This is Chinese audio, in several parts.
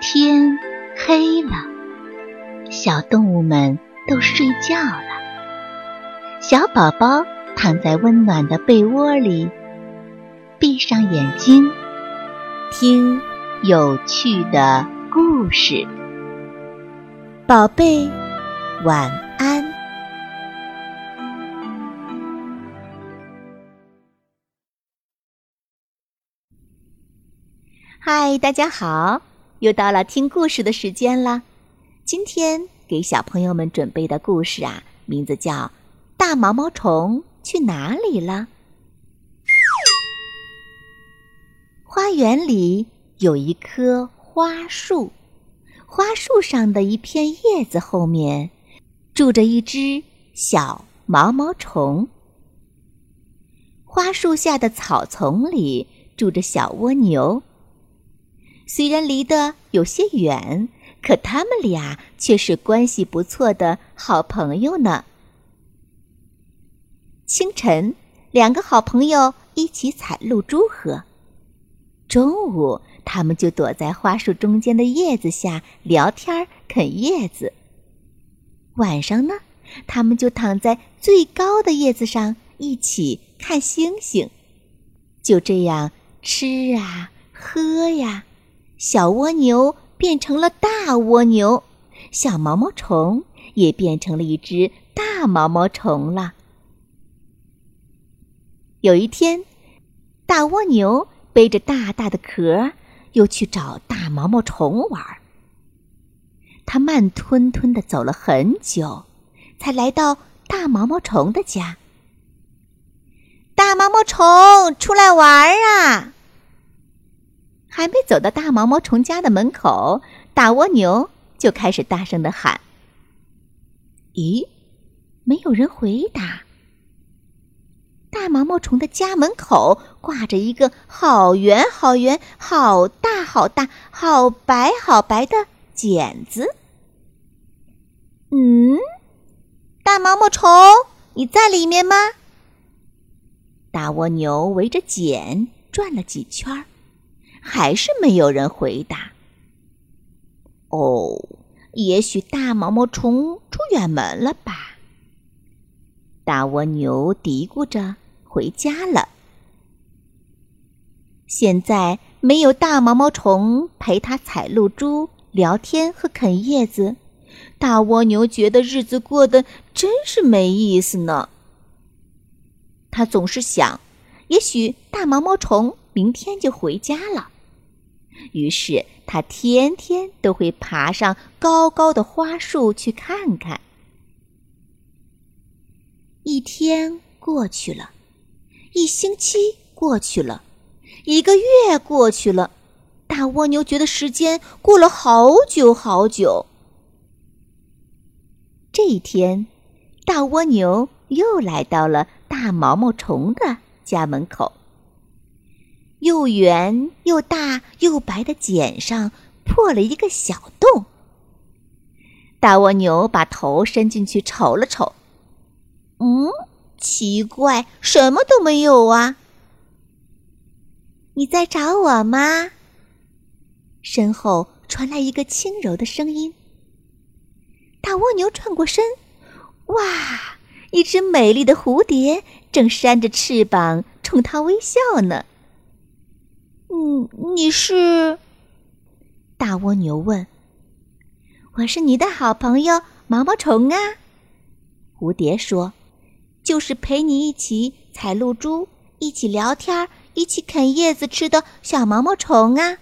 天黑了，小动物们都睡觉了。小宝宝躺在温暖的被窝里，闭上眼睛，听有趣的故事。宝贝，晚安。嗨，大家好。又到了听故事的时间了。今天给小朋友们准备的故事啊，名字叫《大毛毛虫去哪里了》。花园里有一棵花树，花树上的一片叶子后面住着一只小毛毛虫。花树下的草丛里住着小蜗牛。虽然离得有些远，可他们俩却是关系不错的好朋友呢。清晨，两个好朋友一起采露珠喝；中午，他们就躲在花树中间的叶子下聊天啃叶子；晚上呢，他们就躺在最高的叶子上一起看星星。就这样吃啊，喝呀。小蜗牛变成了大蜗牛，小毛毛虫也变成了一只大毛毛虫了。有一天，大蜗牛背着大大的壳，又去找大毛毛虫玩。它慢吞吞的走了很久，才来到大毛毛虫的家。大毛毛虫，出来玩啊！还没走到大毛毛虫家的门口，大蜗牛就开始大声的喊：“咦，没有人回答。”大毛毛虫的家门口挂着一个好圆好圆、好大好大、好白好白的茧子。嗯，大毛毛虫，你在里面吗？大蜗牛围着茧转了几圈儿。还是没有人回答。哦，也许大毛毛虫出远门了吧？大蜗牛嘀咕着回家了。现在没有大毛毛虫陪它采露珠、聊天和啃叶子，大蜗牛觉得日子过得真是没意思呢。他总是想，也许大毛毛虫明天就回家了。于是，他天天都会爬上高高的花树去看看。一天过去了，一星期过去了，一个月过去了，大蜗牛觉得时间过了好久好久。这一天，大蜗牛又来到了大毛毛虫的家门口。又圆又大又白的茧上破了一个小洞。大蜗牛把头伸进去瞅了瞅，嗯，奇怪，什么都没有啊！你在找我吗？身后传来一个轻柔的声音。大蜗牛转过身，哇，一只美丽的蝴蝶正扇着翅膀冲它微笑呢。你是？大蜗牛问。我是你的好朋友毛毛虫啊。蝴蝶说：“就是陪你一起采露珠、一起聊天、一起啃叶子吃的小毛毛虫啊。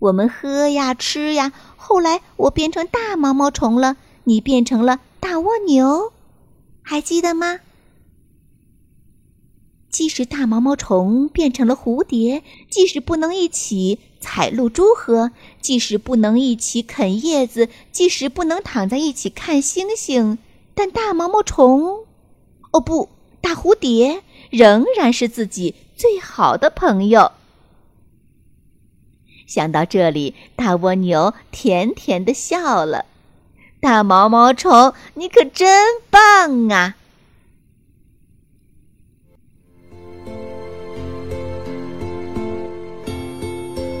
我们喝呀吃呀，后来我变成大毛毛虫了，你变成了大蜗牛，还记得吗？”即使大毛毛虫变成了蝴蝶，即使不能一起采露珠喝，即使不能一起啃叶子，即使不能躺在一起看星星，但大毛毛虫，哦不，大蝴蝶仍然是自己最好的朋友。想到这里，大蜗牛甜甜的笑了。大毛毛虫，你可真棒啊！